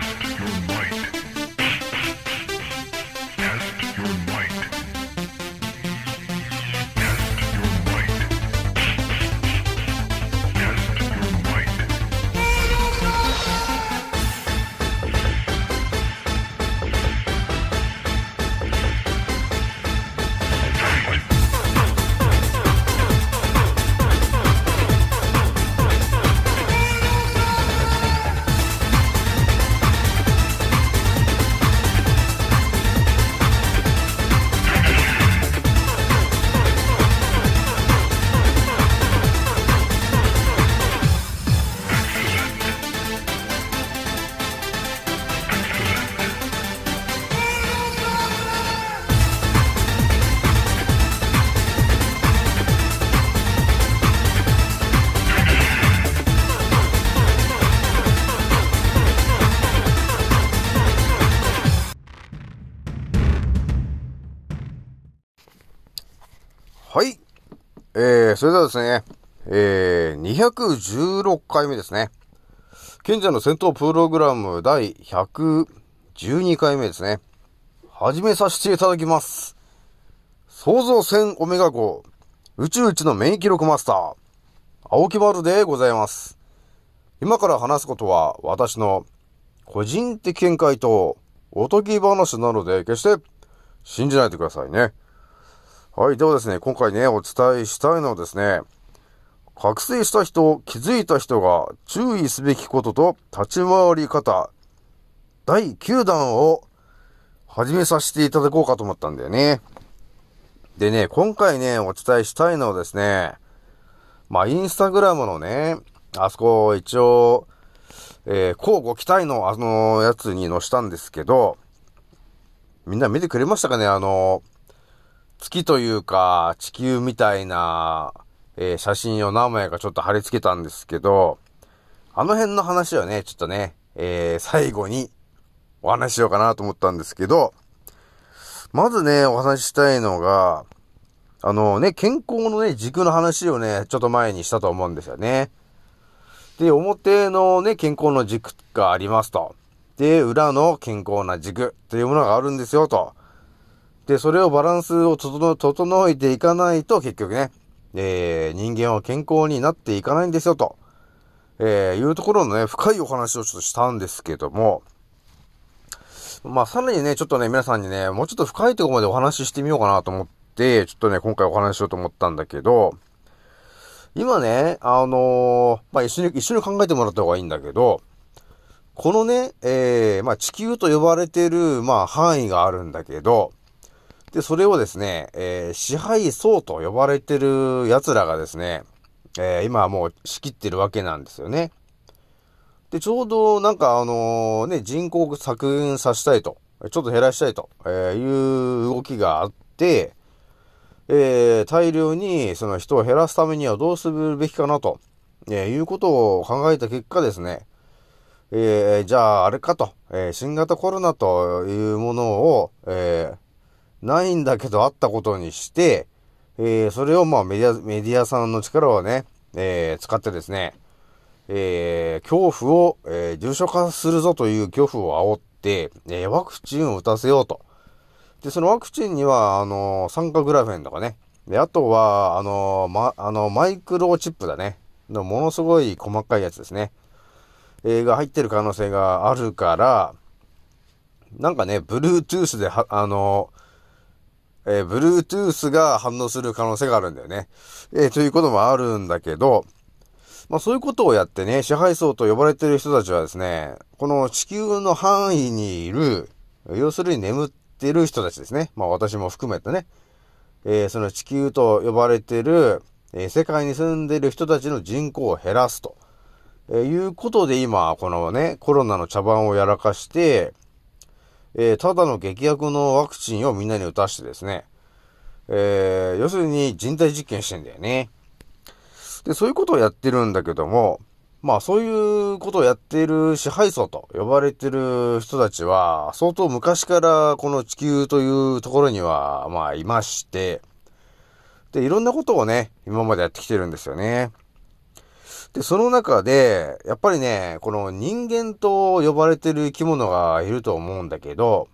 Test your might. それではですね、えー、216回目ですね。賢者の戦闘プログラム第112回目ですね。始めさせていただきます。創造戦オメガ号、宇宙一の免疫力マスター、青木丸でございます。今から話すことは私の個人的見解とおとぎ話なので決して信じないでくださいね。はい。ではですね、今回ね、お伝えしたいのはですね、覚醒した人、気づいた人が注意すべきことと立ち回り方、第9弾を始めさせていただこうかと思ったんだよね。でね、今回ね、お伝えしたいのはですね、まあ、インスタグラムのね、あそこ一応、えー、こうご期待のあのやつに載したんですけど、みんな見てくれましたかねあの、月というか、地球みたいな、えー写真を何枚かちょっと貼り付けたんですけど、あの辺の話をね、ちょっとね、えー最後にお話しようかなと思ったんですけど、まずね、お話ししたいのが、あのね、健康のね、軸の話をね、ちょっと前にしたと思うんですよね。で、表のね、健康の軸がありますと。で、裏の健康な軸というものがあるんですよと。で、それをバランスを整えていかないと、結局ね、えー、人間は健康になっていかないんですよ、と、えー、いうところのね、深いお話をちょっとしたんですけども、まあ、さらにね、ちょっとね、皆さんにね、もうちょっと深いところまでお話ししてみようかなと思って、ちょっとね、今回お話ししようと思ったんだけど、今ね、あのーまあ、一緒に、一緒に考えてもらった方がいいんだけど、このね、えー、まあ、地球と呼ばれてる、まあ、範囲があるんだけど、で、それをですね、えー支配層と呼ばれてる奴らがですね、えー今はもう仕切ってるわけなんですよね。で、ちょうどなんかあのね、人口を削減させたいと、ちょっと減らしたいと、えいう動きがあって、えー大量にその人を減らすためにはどうするべきかなと、えいうことを考えた結果ですね、えーじゃああれかと、えー新型コロナというものを、えーないんだけどあったことにして、えーそれをまあメディア、メディアさんの力をね、えー使ってですね、えー恐怖を、えー重症化するぞという恐怖を煽って、えーワクチンを打たせようと。で、そのワクチンには、あの酸化グラフェンとかね。で、あとは、あのま、あの、マイクロチップだね。のものすごい細かいやつですね。えーが入ってる可能性があるから、なんかね、Bluetooth で、あのえー、Bluetooth が反応する可能性があるんだよね。えーということもあるんだけど、まあそういうことをやってね、支配層と呼ばれてる人たちはですね、この地球の範囲にいる、要するに眠ってる人たちですね。まあ私も含めてね、えーその地球と呼ばれてる、えー世界に住んでる人たちの人口を減らすと、えーいうことで今、このね、コロナの茶番をやらかして、えーただの劇薬のワクチンをみんなに打たしてですね、えー要するに人体実験してんだよね。で、そういうことをやってるんだけども、まあそういうことをやっている支配層と呼ばれてる人たちは、相当昔からこの地球というところには、まあいまして、で、いろんなことをね、今までやってきてるんですよね。で、その中で、やっぱりね、この人間と呼ばれてる生き物がいると思うんだけど、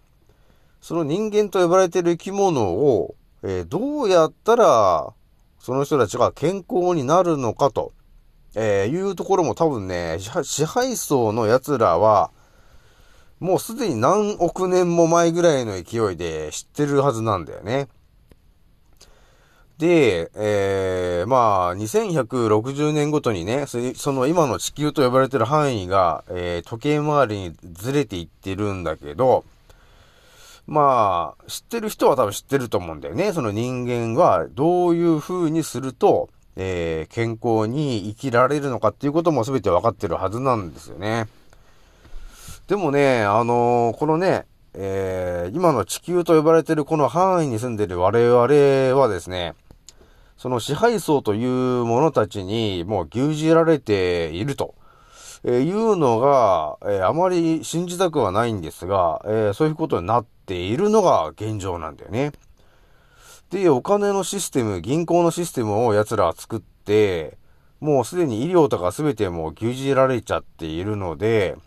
その人間と呼ばれてる生き物を、えーどうやったら、その人たちが健康になるのかと、えーいうところも多分ね、支配支配層の奴らは、もうすでに何億年も前ぐらいの勢いで知ってるはずなんだよね。で、えー、まあ、2160年ごとにね、その今の地球と呼ばれてる範囲が、えー時計回りにずれていってるんだけど、まあ、知ってる人は多分知ってると思うんだよね。その人間はどういう風にすると、えー健康に生きられるのかっていうことも全て分かってるはずなんですよね。でもね、あのーこのね、えー今の地球と呼ばれてるこの範囲に住んでる我々はですね、その支配層という者たちにもう牛耳られていると、えいうのが、えあまり信じたくはないんですが、えそういうことになっているのが現状なんだよね。で、お金のシステム、銀行のシステムを奴らは作って、もうすでに医療とか全てもう牛耳られちゃっているので、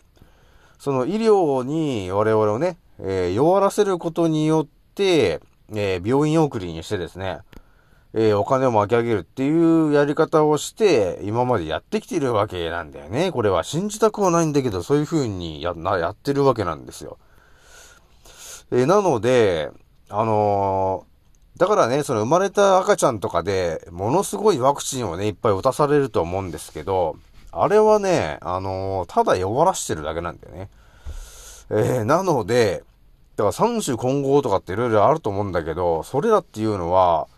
その医療に我々をね、えー弱らせることによって、えー病院送りにしてですね、えーお金を巻き上げるっていうやり方をして、今までやってきてるわけなんだよね。これは信じたくはないんだけど、そういう風にや、な、やってるわけなんですよ。えーなので、あのーだからね、その生まれた赤ちゃんとかで、ものすごいワクチンをね、いっぱい打たされると思うんですけど、あれはね、あのただ弱らしてるだけなんだよね。えなので、だから三種混合とかっていろいろあると思うんだけど、それらっていうのは、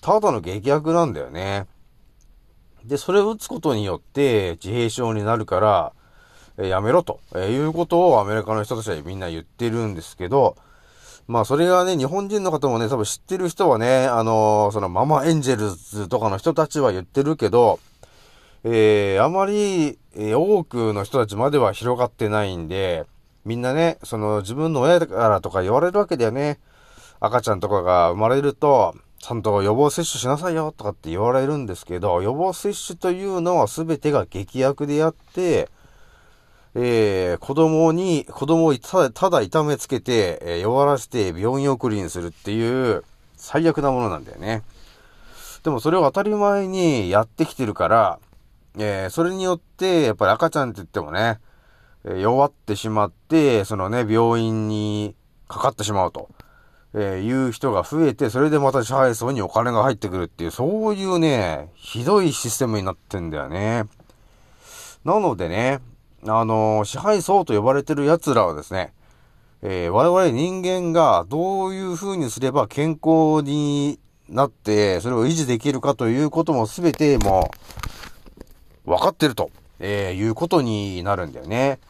ただの劇薬なんだよね。で、それを打つことによって自閉症になるから、えやめろと、えいうことをアメリカの人たちはみんな言ってるんですけど、まあそれがね、日本人の方もね、多分知ってる人はね、あのーそのママエンジェルズとかの人たちは言ってるけど、えー、あまり、えー多くの人たちまでは広がってないんで、みんなね、その自分の親からとか言われるわけだよね。赤ちゃんとかが生まれると、ちゃんと予防接種しなさいよとかって言われるんですけど、予防接種というのは全てが劇薬であって、えー、子供に、子供をただ、ただ痛めつけて、えー弱らせて病院送りにするっていう、最悪なものなんだよね。でもそれを当たり前にやってきてるから、えー、それによって、やっぱり赤ちゃんって言ってもね、え弱ってしまって、そのね、病院にかかってしまうと、えーいう人が増えて、それでまた支配層にお金が入ってくるっていう、そういうね、ひどいシステムになってんだよね。なのでね、あのー支配層と呼ばれてる奴らはですね、えー我々人間がどういう風にすれば健康になって、それを維持できるかということも全てもう、分かってると、えーいうことになるんだよね。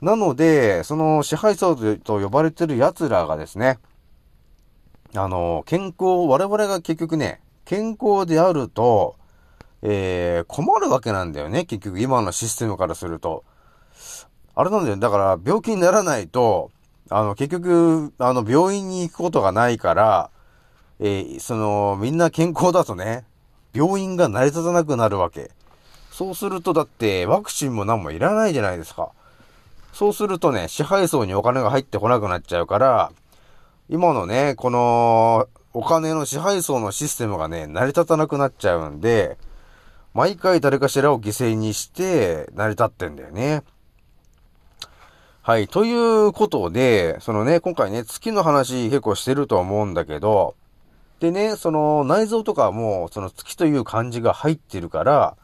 なので、その支配層と呼ばれてる奴らがですね、あの、健康、我々が結局ね、健康であると、えー困るわけなんだよね、結局今のシステムからすると。あれなんだよ、だから病気にならないと、あの、結局、あの、病院に行くことがないから、えーその、みんな健康だとね、病院が成り立たなくなるわけ。そうすると、だって、ワクチンも何もいらないじゃないですか。そうするとね、支配層にお金が入ってこなくなっちゃうから、今のね、この、お金の支配層のシステムがね、成り立たなくなっちゃうんで、毎回誰かしらを犠牲にして成り立ってんだよね。はい。ということで、そのね、今回ね、月の話結構してると思うんだけど、でね、その内臓とかも、その月という漢字が入ってるから、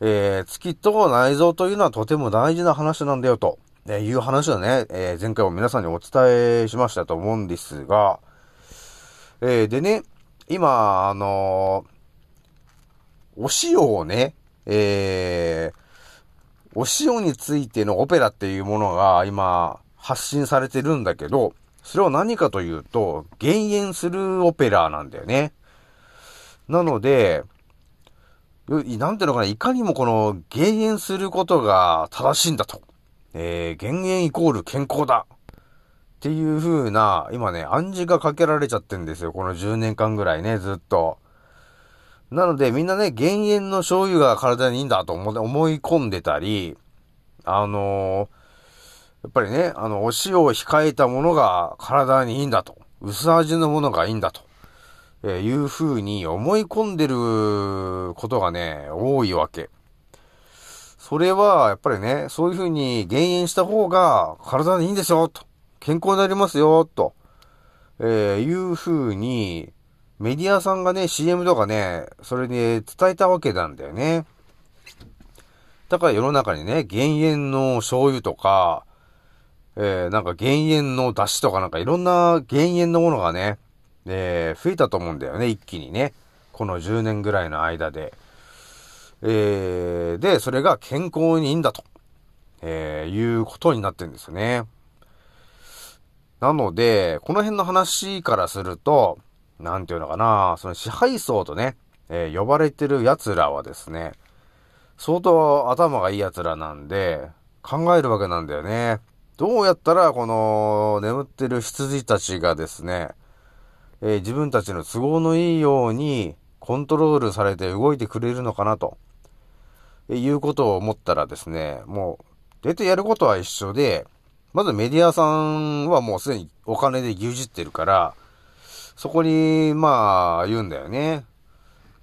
えー、月と内臓というのはとても大事な話なんだよと、えいう話をね、えー前回も皆さんにお伝えしましたと思うんですが、えーでね、今、あのーお塩をね、えー、お塩についてのオペラっていうものが今発信されてるんだけど、それは何かというと、減塩するオペラなんだよね。なので、なんていうのかな、いかにもこの減塩することが正しいんだと。えー、減塩イコール健康だ。っていう風な、今ね、暗示がかけられちゃってんですよ。この10年間ぐらいね、ずっと。なのでみんなね、減塩の醤油が体にいいんだと思思い込んでたり、あのーやっぱりね、あの、お塩を控えたものが体にいいんだと。薄味のものがいいんだと。えーいう風に思い込んでることがね、多いわけ。それは、やっぱりね、そういう風に減塩した方が体にいいんですよ、と。健康になりますよ、と。えーいう風に、メディアさんがね、CM とかね、それで伝えたわけなんだよね。だから世の中にね、減塩の醤油とか、えー、なんか減塩の出汁とかなんかいろんな減塩のものがね、えー、増えたと思うんだよね、一気にね。この10年ぐらいの間で。えー、で、それが健康にいいんだと、えー、いうことになってるんですよね。なので、この辺の話からすると、なんていうのかな、その支配層とね、えー呼ばれてる奴らはですね、相当頭がいい奴らなんで、考えるわけなんだよね。どうやったら、この、眠ってる羊たちがですね、えー自分たちの都合のいいように、コントロールされて動いてくれるのかなと、いうことを思ったらですね、もう、出てやることは一緒で、まずメディアさんはもうすでにお金で牛耳ってるから、そこに、まあ、言うんだよね。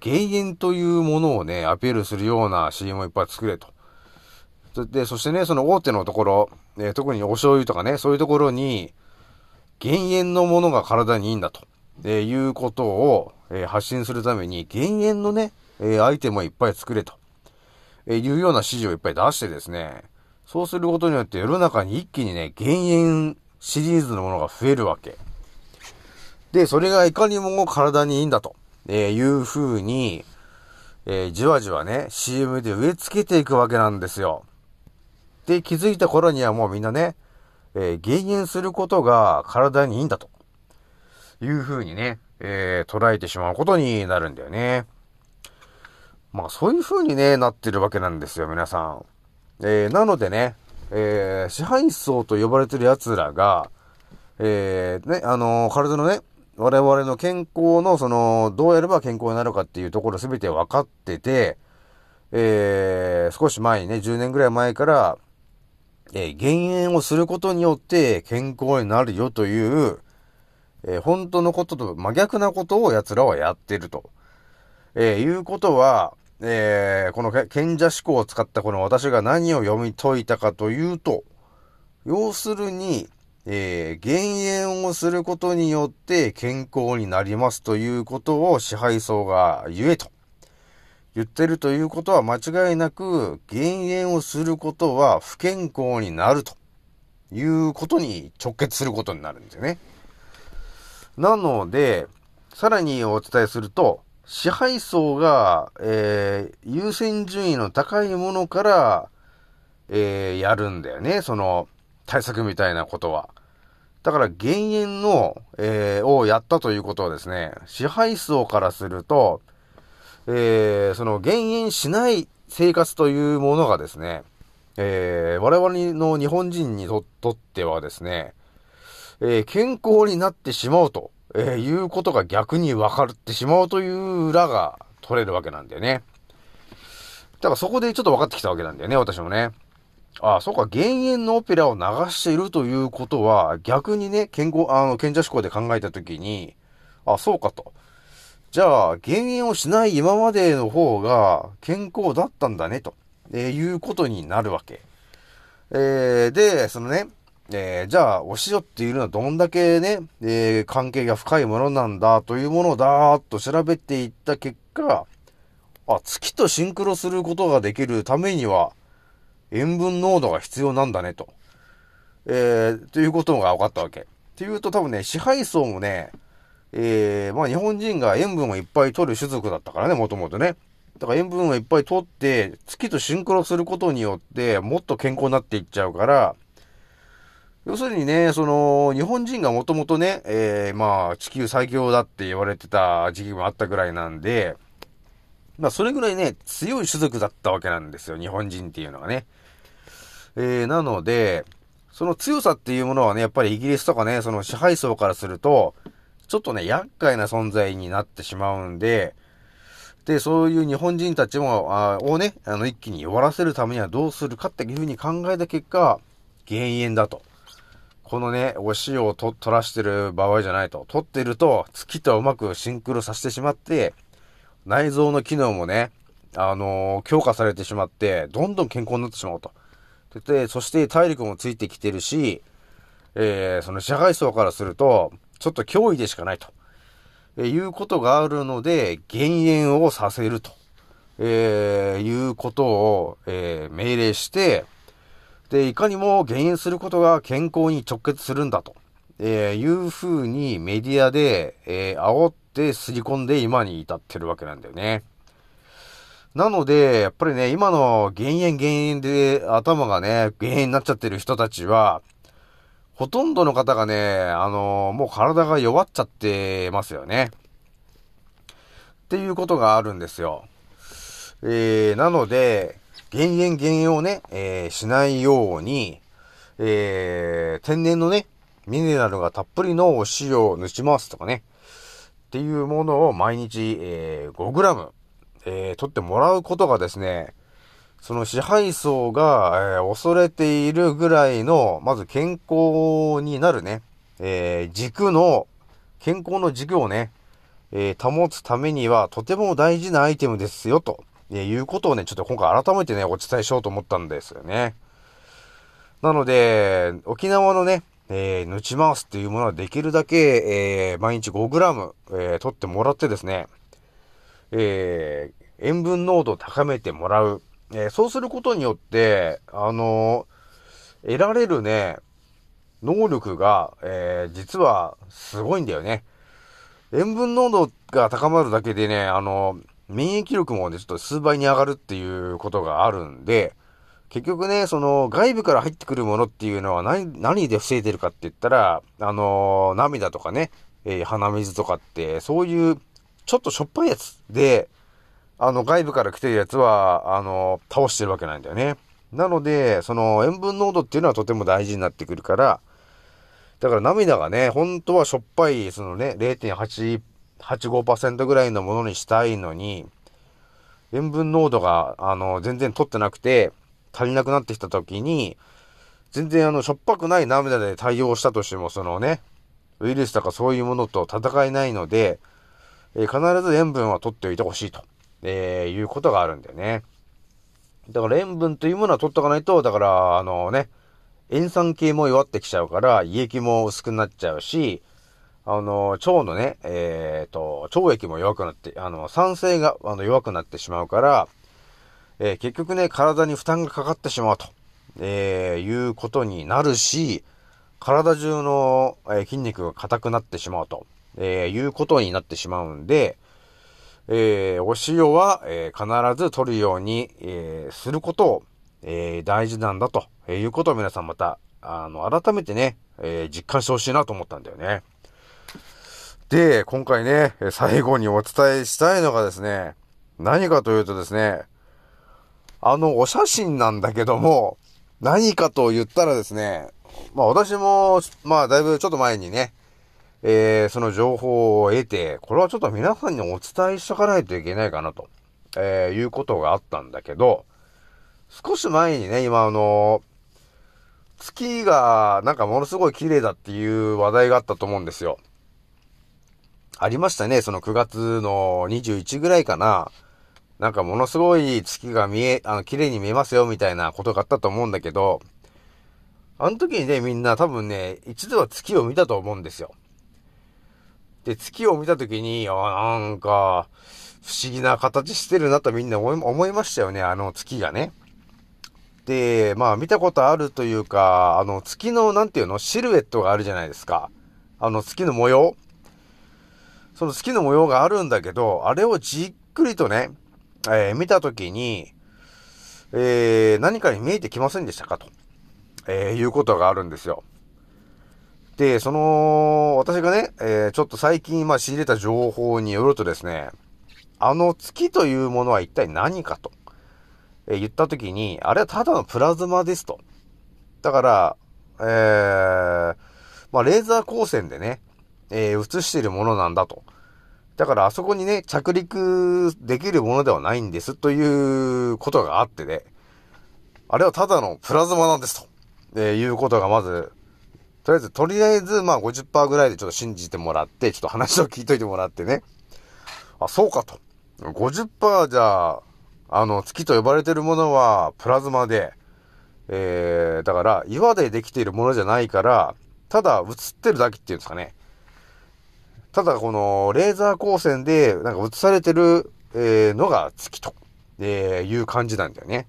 減塩というものをね、アピールするような CM をいっぱい作れと。で、そしてね、その大手のところ、えー特にお醤油とかね、そういうところに、減塩のものが体にいいんだと、えーいうことを、えー発信するために、減塩のね、えアイテムをいっぱい作れと、えいうような指示をいっぱい出してですね、そうすることによって世の中に一気にね、減塩シリーズのものが増えるわけ。で、それがいかにも体にいいんだと、えいう風に、えーじわじわね、CM で植え付けていくわけなんですよ。で、気づいた頃にはもうみんなね、えー減塩することが体にいいんだと、いう風にね、えー捉えてしまうことになるんだよね。まあそういう風にね、なってるわけなんですよ、皆さん。えーなのでね、えー支配層と呼ばれてる奴らが、えーね、あのー体のね、我々の健康の、その、どうやれば健康になるかっていうところすべて分かってて、えー少し前にね、10年ぐらい前から、えー減塩をすることによって健康になるよという、えー本当のことと真逆なことを奴らはやってると。えーいうことは、えーこの賢者思考を使ったこの私が何を読み解いたかというと、要するに、えー減塩をすることによって健康になりますということを支配層が言えと。言ってるということは間違いなく、減塩をすることは不健康になるということに直結することになるんですよね。なので、さらにお伝えすると、支配層が、えー優先順位の高いものから、えーやるんだよね。その、対策みたいなことは。だから、減塩の、えーをやったということはですね、支配層からすると、えーその減塩しない生活というものがですね、えー我々の日本人にとってはですね、えー健康になってしまうと、えーいうことが逆に分かってしまうという裏が取れるわけなんだよね。だからそこでちょっと分かってきたわけなんだよね、私もね。ああ、そうか、減塩のオペラを流しているということは、逆にね、健康、あの、賢者思考で考えたときに、あそうかと。じゃあ、減塩をしない今までの方が健康だったんだね、と、えーいうことになるわけ。えーで、そのね、えーじゃあ、お塩っていうのはどんだけね、えー関係が深いものなんだというものだーっと調べていった結果、あ、月とシンクロすることができるためには、塩分濃度が必要なんだね、と。えー、ということが分かったわけ。っていうと多分ね、支配層もね、えー、まあ日本人が塩分をいっぱい取る種族だったからね、もともとね。だから塩分をいっぱい取って、月とシンクロすることによって、もっと健康になっていっちゃうから、要するにね、その、日本人がもともとね、えー、まあ、地球最強だって言われてた時期もあったぐらいなんで、まあ、それぐらいね、強い種族だったわけなんですよ、日本人っていうのがね。えー、なので、その強さっていうものはね、やっぱりイギリスとかね、その支配層からすると、ちょっとね、厄介な存在になってしまうんで、で、そういう日本人たちも、あをね、あの、一気に弱らせるためにはどうするかっていうふうに考えた結果、減塩だと。このね、お塩をと取らしてる場合じゃないと。取ってると、月とうまくシンクロさせてしまって、内臓の機能もね、あのー強化されてしまって、どんどん健康になってしまうと。で、そして体力もついてきてるし、えー、その支配層からすると、ちょっと脅威でしかないと。えーいうことがあるので、減塩をさせると。えー、いうことを、えー命令して、で、いかにも減塩することが健康に直結するんだと、えーいうふうにメディアで、えー煽ってすり込んで今に至ってるわけなんだよね。なので、やっぱりね、今の減塩減塩で頭がね、減塩になっちゃってる人たちは、ほとんどの方がね、あのもう体が弱っちゃってますよね。っていうことがあるんですよ。えー、なので、減塩減塩をね、えーしないように、えー、天然のね、ミネラルがたっぷりのお塩を抜きますとかね、っていうものを毎日、えー、5g、えー、取ってもらうことがですね、その支配層が、えー恐れているぐらいの、まず健康になるね、えー軸の、健康の軸をね、えー保つためにはとても大事なアイテムですよ、と、えーいうことをね、ちょっと今回改めてね、お伝えしようと思ったんですよね。なので、沖縄のね、えー、抜ち回すっていうものはできるだけ、えー毎日 5g、えー取ってもらってですね、えー塩分濃度を高めてもらう。えーそうすることによって、あのー得られるね、能力が、えー実はすごいんだよね。塩分濃度が高まるだけでね、あの免疫力もね、ちょっと数倍に上がるっていうことがあるんで、結局ね、その外部から入ってくるものっていうのは何、何で防いでるかって言ったら、あの涙とかね、えー鼻水とかって、そういうちょっとしょっぱいやつで、あの、外部から来てるやつは、あの、倒してるわけなんだよね。なので、その塩分濃度っていうのはとても大事になってくるから、だから涙がね、本当はしょっぱい、そのね、0.8、85%ぐらいのものにしたいのに、塩分濃度が、あの、全然取ってなくて、足りなくなってきた時に、全然あの、しょっぱくない涙で対応したとしても、そのね、ウイルスとかそういうものと戦えないので、えー必ず塩分は取っておいてほしいと、えーいうことがあるんだよね。だから塩分というものは取っとかないと、だから、あのね、塩酸系も弱ってきちゃうから、胃液も薄くなっちゃうし、あの、腸のね、えっ、と、腸液も弱くなって、あの、酸性があの弱くなってしまうから、えー結局ね、体に負担がかかってしまうと、えーいうことになるし、体中の、え筋肉が硬くなってしまうと、えいうことになってしまうんで、えお塩は、え必ず取るように、えすることを、え大事なんだと、えいうことを皆さんまた、あの、改めてね、え実感してほしいなと思ったんだよね。で、今回ね、最後にお伝えしたいのがですね、何かというとですね、あの、お写真なんだけども、何かと言ったらですね、まあ私も、まあだいぶちょっと前にね、えーその情報を得て、これはちょっと皆さんにお伝えしとかないといけないかなと、えーいうことがあったんだけど、少し前にね、今あの、月がなんかものすごい綺麗だっていう話題があったと思うんですよ。ありましたね、その9月の21ぐらいかな。なんかものすごい月が見え、あの、綺麗に見えますよ、みたいなことがあったと思うんだけど、あの時にね、みんな多分ね、一度は月を見たと思うんですよ。で、月を見た時に、あなんか、不思議な形してるなとみんな思い思いましたよね、あの月がね。で、まあ見たことあるというか、あの月の、なんていうの、シルエットがあるじゃないですか。あの月の模様。その月の模様があるんだけど、あれをじっくりとね、えー見たときに、えー何かに見えてきませんでしたか？と、えーいうことがあるんですよ。で、その、私がね、えちょっと最近、まあ、仕入れた情報によるとですね、あの月というものは一体何かと、え言ったときに、あれはただのプラズマですと。だから、えーまあ、レーザー光線でね、えー映しているものなんだと。だからあそこにね、着陸できるものではないんですということがあってね、あれはただのプラズマなんですと、えーいうことがまず、とりあえず、とりあえず、まあ50%ぐらいでちょっと信じてもらって、ちょっと話を聞いといてもらってね。あ、そうかと。50%じゃあ、あの、月と呼ばれてるものはプラズマで、えー、だから、岩でできているものじゃないから、ただ映ってるだけっていうんですかね。ただ、この、レーザー光線で、なんか映されてる、え、のが月と、え、いう感じなんだよね。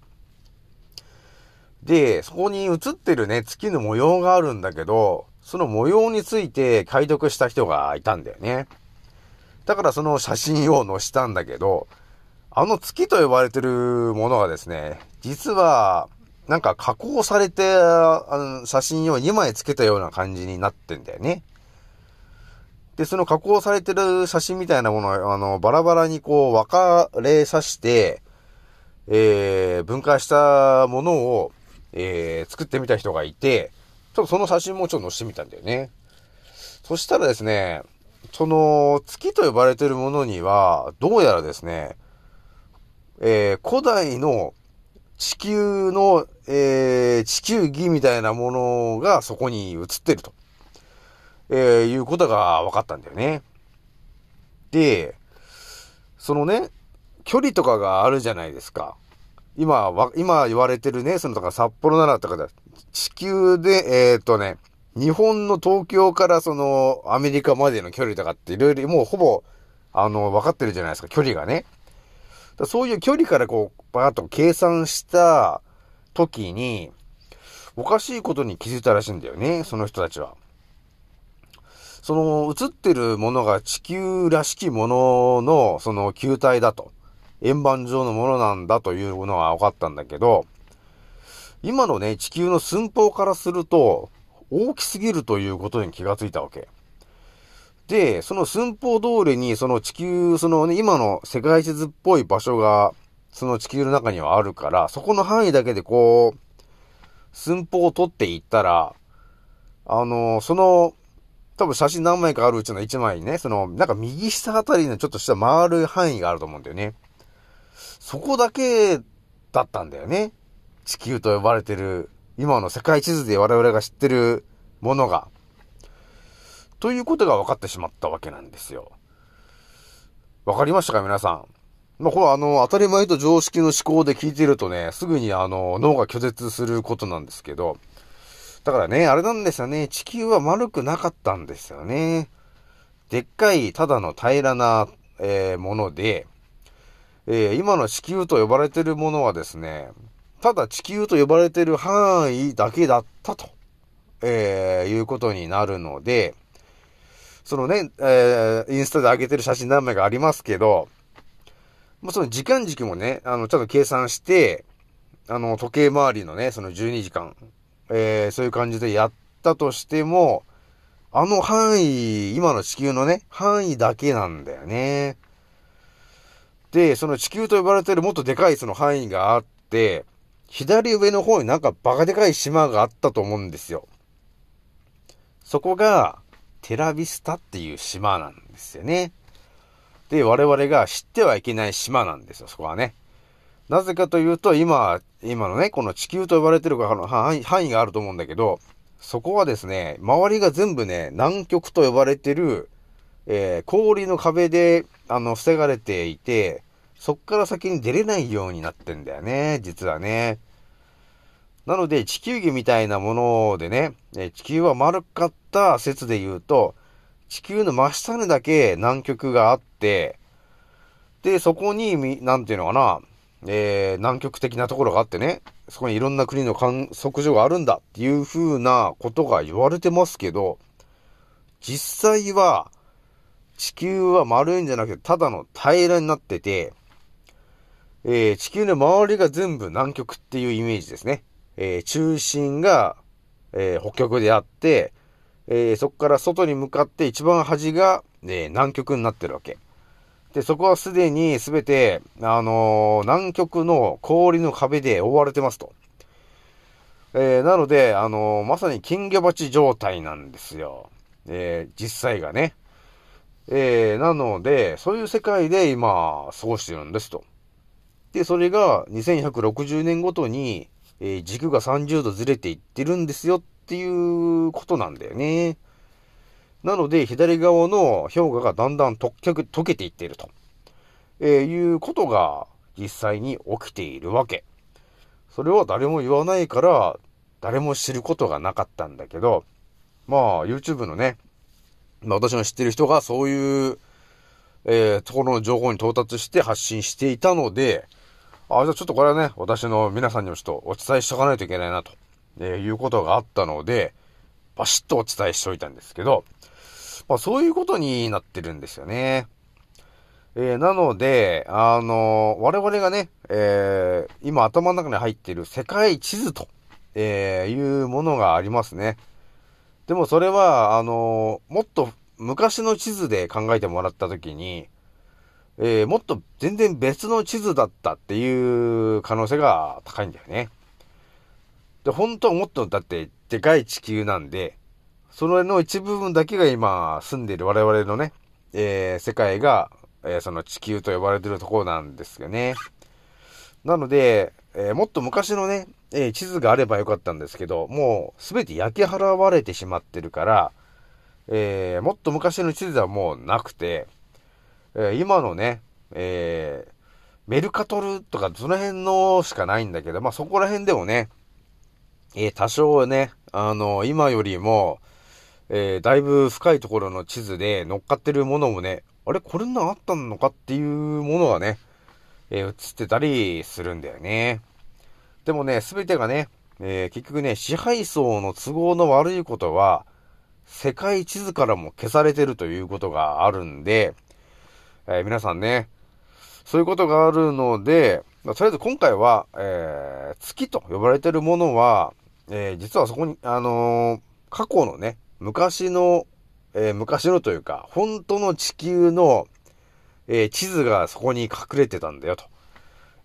で、そこに映ってるね、月の模様があるんだけど、その模様について解読した人がいたんだよね。だからその写真を載したんだけど、あの月と呼ばれてるものがですね、実は、なんか加工されて、あの写真を2枚つけたような感じになってんだよね。で、その加工されてる写真みたいなものを、あの、バラバラにこう分かれさして、えー、分解したものを、えー、作ってみた人がいて、ちょっとその写真もちょっと載せてみたんだよね。そしたらですね、その、月と呼ばれてるものには、どうやらですね、えー、古代の地球の、えー、地球儀みたいなものがそこに映ってると、えー、いうことが分かったんだよね。で、そのね、距離とかがあるじゃないですか。今わ、今言われてるね、その、だか札幌ならとかだ、地球で、えーっとね、日本の東京からその、アメリカまでの距離とかっていろいろ、もうほぼ、あの、分かってるじゃないですか、距離がね。だそういう距離からこう、バーッと計算した時に、おかしいことに気づいたらしいんだよね、その人たちは。その、映ってるものが地球らしきものの、その球体だと。円盤状のものなんだというのは分かったんだけど、今のね、地球の寸法からすると、大きすぎるということに気がついたわけ。で、その寸法通りに、その地球、そのね、今の世界地図っぽい場所が、その地球の中にはあるから、そこの範囲だけでこう、寸法を取っていったら、あの、その、多分写真何枚かあるうちの1枚にね、その、なんか右下あたりのちょっとした回る範囲があると思うんだよね。そこだけだったんだよね。地球と呼ばれてる、今の世界地図で我々が知ってるものが。ということが分かってしまったわけなんですよ。わかりましたか皆さん？まあ、これはあの、当たり前と常識の思考で聞いてるとね、すぐにあの、脳が拒絶することなんですけど、だからね、あれなんですよね、地球は丸くなかったんですよね。でっかい、ただの平らな、えーもので、えー今の地球と呼ばれてるものはですね、ただ地球と呼ばれてる範囲だけだったと、えーいうことになるので、そのね、えーインスタで上げてる写真何枚かありますけど、もうその時間軸もね、あの、ちゃんと計算して、あの、時計回りのね、その12時間、えーそういう感じでやったとしても、あの範囲、今の地球のね、範囲だけなんだよね。で、その地球と呼ばれてるもっとでかいその範囲があって、左上の方になんかバカでかい島があったと思うんですよ。そこが、テラビスタっていう島なんですよね。で、我々が知ってはいけない島なんですよ、そこはね。なぜかというと、今、今のね、この地球と呼ばれてるあの範囲範囲があると思うんだけど、そこはですね、周りが全部ね、南極と呼ばれてる、えー氷の壁で、あの、防がれていて、そっから先に出れないようになってんだよね、実はね。なので、地球儀みたいなものでね、え地球は丸かった説で言うと、地球の真下にだけ南極があって、で、そこに、なんていうのかな、えー南極的なところがあってね、そこにいろんな国の観測所があるんだっていう風なことが言われてますけど、実際は、地球は丸いんじゃなくて、ただの平らになってて、えー地球の周りが全部南極っていうイメージですね。えー中心が、えー北極であって、えそこから外に向かって一番端が、え南極になってるわけ。で、そこはすでにすべて、あのー南極の氷の壁で覆われてますと。えーなので、あのーまさに金魚鉢状態なんですよ。えー実際がね。えー、なので、そういう世界で今、過ごしてるんですと。で、それが2160年ごとに、えー、軸が30度ずれていってるんですよっていうことなんだよね。なので、左側の氷河がだんだん溶け溶けていっていると、えー、いうことが実際に起きているわけ。それは誰も言わないから、誰も知ることがなかったんだけど、まあ、YouTube のね、まあ私の知ってる人がそういう、えー、ところの情報に到達して発信していたので、あ、じゃあちょっとこれはね、私の皆さんにもちょっとお伝えしとかないといけないなと、えー、いうことがあったので、バシッとお伝えしておいたんですけど、まあそういうことになってるんですよね。えー、なので、あのー、我々がね、えー、今頭の中に入っている世界地図と、え、いうものがありますね。でもそれは、あのもっと昔の地図で考えてもらったときに、えー、もっと全然別の地図だったっていう可能性が高いんだよね。で、本当はもっとだってでかい地球なんで、それの一部分だけが今住んでいる我々のね、えー、世界が、えー、その地球と呼ばれてるところなんですよね。なので、えー、もっと昔のね、え、地図があればよかったんですけど、もうすべて焼き払われてしまってるから、えー、もっと昔の地図はもうなくて、え今のね、えメルカトルとかその辺のしかないんだけど、まあ、そこら辺でもね、え多少ね、あの、今よりも、えだいぶ深いところの地図で乗っかってるものもね、あれ？これんなあったのかっていうものがね、え映ってたりするんだよね。でもね、すべてがね、えー、結局ね、支配層の都合の悪いことは、世界地図からも消されてるということがあるんで、えー、皆さんね、そういうことがあるので、まあ、とりあえず今回は、えー、月と呼ばれてるものは、えー、実はそこに、あの過去のね、昔の、え昔のというか、本当の地球の、え地図がそこに隠れてたんだよ、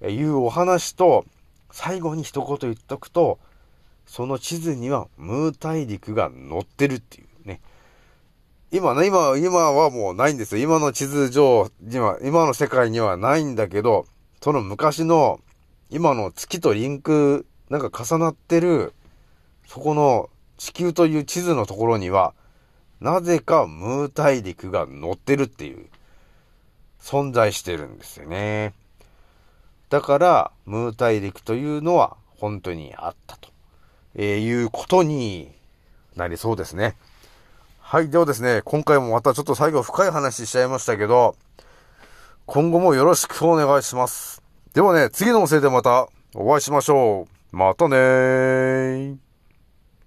というお話と、最後に一言言っとくと、その地図にはムー大陸が載ってるっていうね。今ね、今、今はもうないんですよ。今の地図上、今、今の世界にはないんだけど、その昔の、今の月とリンク、なんか重なってる、そこの地球という地図のところには、なぜかムー大陸が載ってるっていう、存在してるんですよね。だから、ムー大陸というのは本当にあったと、えー、いうことになりそうですね。はい。ではですね、今回もまたちょっと最後深い話しちゃいましたけど、今後もよろしくお願いします。ではね、次のおせいでまたお会いしましょう。またねー。